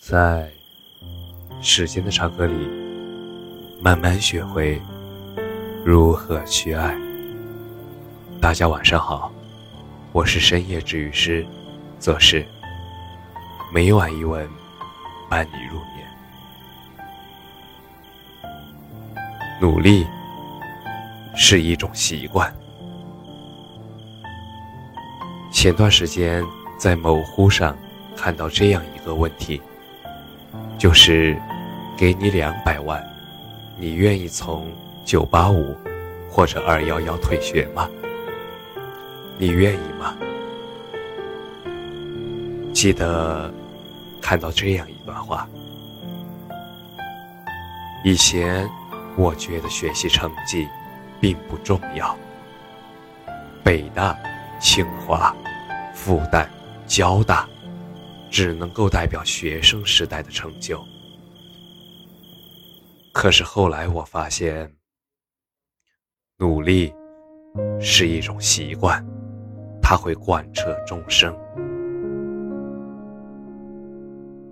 在时间的长河里，慢慢学会如何去爱。大家晚上好，我是深夜治愈师做事每晚一文伴你入眠。努力是一种习惯。前段时间在某乎上看到这样一个问题。就是给你两百万，你愿意从九八五或者二幺幺退学吗？你愿意吗？记得看到这样一段话：以前我觉得学习成绩并不重要，北大、清华、复旦、交大。只能够代表学生时代的成就。可是后来我发现，努力是一种习惯，它会贯彻终生。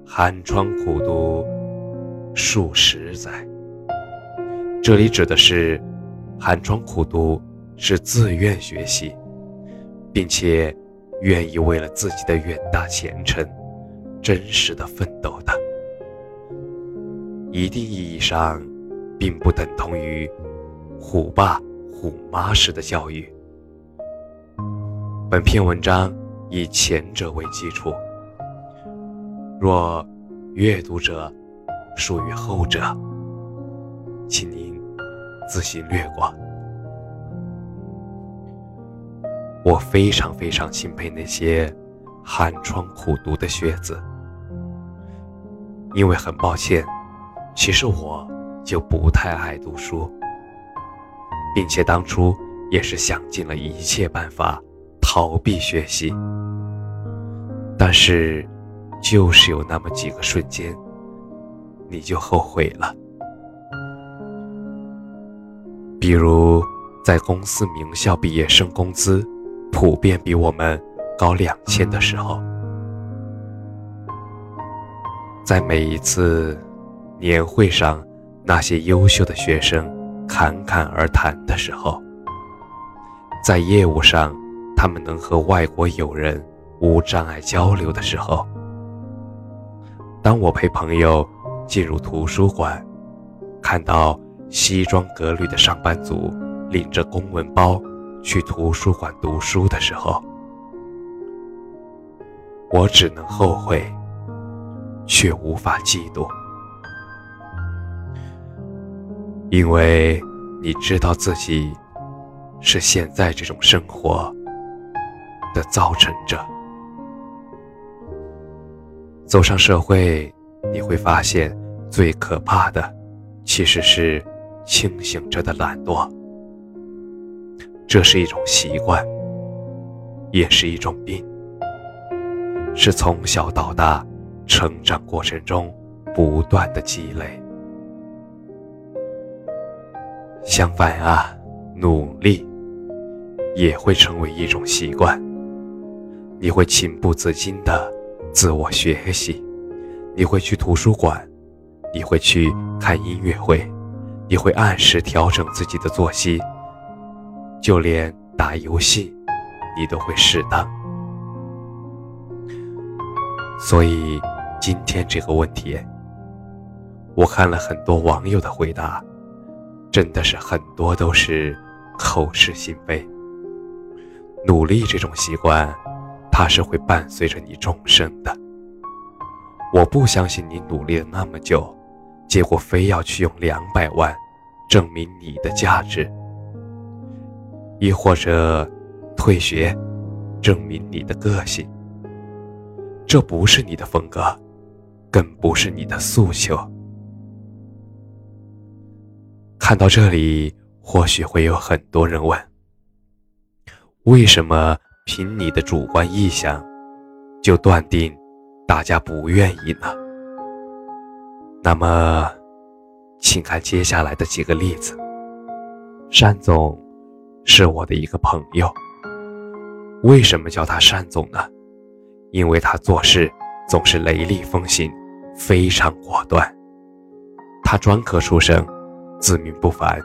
寒窗苦读数十载，这里指的是寒窗苦读是自愿学习，并且愿意为了自己的远大前程。真实的奋斗的，一定意义上，并不等同于虎爸虎妈式的教育。本篇文章以前者为基础，若阅读者属于后者，请您自行略过。我非常非常钦佩那些。寒窗苦读的学子，因为很抱歉，其实我就不太爱读书，并且当初也是想尽了一切办法逃避学习，但是就是有那么几个瞬间，你就后悔了，比如在公司名校毕业生工资普遍比我们。高两千的时候，在每一次年会上，那些优秀的学生侃侃而谈的时候，在业务上，他们能和外国友人无障碍交流的时候，当我陪朋友进入图书馆，看到西装革履的上班族拎着公文包去图书馆读书的时候。我只能后悔，却无法嫉妒，因为你知道自己是现在这种生活的造成者。走上社会，你会发现最可怕的其实是清醒着的懒惰，这是一种习惯，也是一种病。是从小到大成长过程中不断的积累。相反啊，努力也会成为一种习惯。你会情不自禁的自我学习，你会去图书馆，你会去看音乐会，你会按时调整自己的作息，就连打游戏，你都会适当。所以，今天这个问题，我看了很多网友的回答，真的是很多都是口是心非。努力这种习惯，它是会伴随着你终生的。我不相信你努力了那么久，结果非要去用两百万证明你的价值，亦或者退学证明你的个性。这不是你的风格，更不是你的诉求。看到这里，或许会有很多人问：为什么凭你的主观意向，就断定大家不愿意呢？那么，请看接下来的几个例子。单总是我的一个朋友，为什么叫他单总呢？因为他做事总是雷厉风行，非常果断。他专科出身，自命不凡，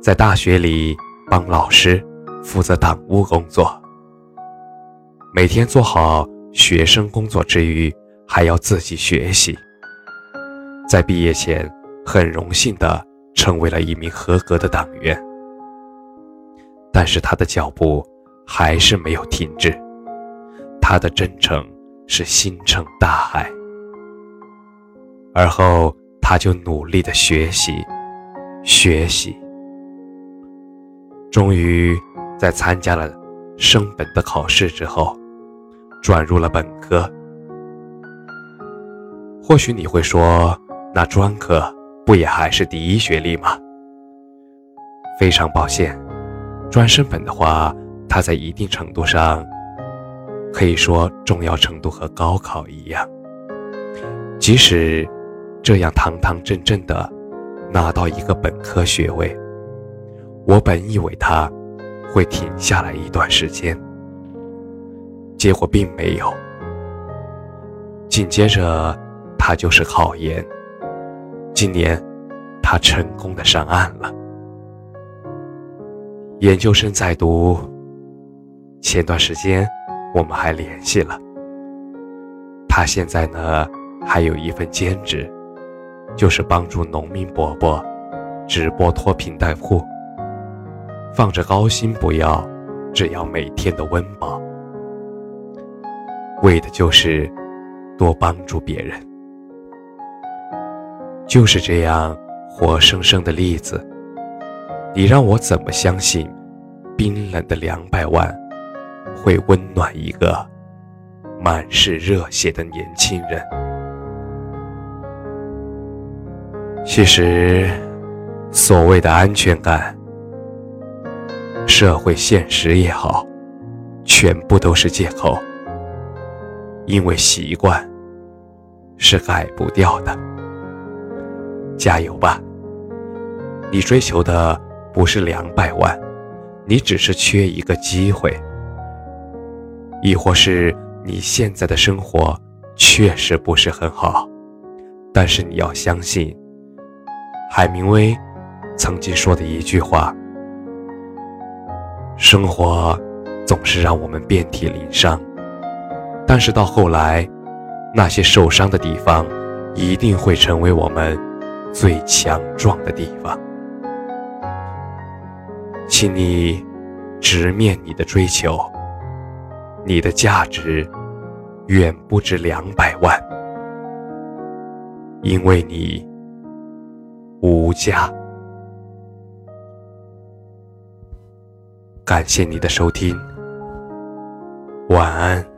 在大学里帮老师负责党务工作，每天做好学生工作之余，还要自己学习。在毕业前，很荣幸的成为了一名合格的党员。但是他的脚步还是没有停止，他的真诚是星辰大海。而后。他就努力的学习，学习，终于在参加了升本的考试之后，转入了本科。或许你会说，那专科不也还是第一学历吗？非常抱歉，专升本的话，它在一定程度上可以说重要程度和高考一样，即使。这样堂堂正正的拿到一个本科学位，我本以为他会停下来一段时间，结果并没有。紧接着，他就是考研。今年，他成功的上岸了，研究生在读。前段时间，我们还联系了。他现在呢，还有一份兼职。就是帮助农民伯伯直播脱贫带货，放着高薪不要，只要每天的温饱，为的就是多帮助别人。就是这样活生生的例子，你让我怎么相信冰冷的两百万会温暖一个满是热血的年轻人？其实，所谓的安全感、社会现实也好，全部都是借口。因为习惯是改不掉的。加油吧！你追求的不是两百万，你只是缺一个机会，亦或是你现在的生活确实不是很好，但是你要相信。海明威曾经说的一句话：“生活总是让我们遍体鳞伤，但是到后来，那些受伤的地方一定会成为我们最强壮的地方。”请你直面你的追求，你的价值远不止两百万，因为你。无价。感谢你的收听，晚安。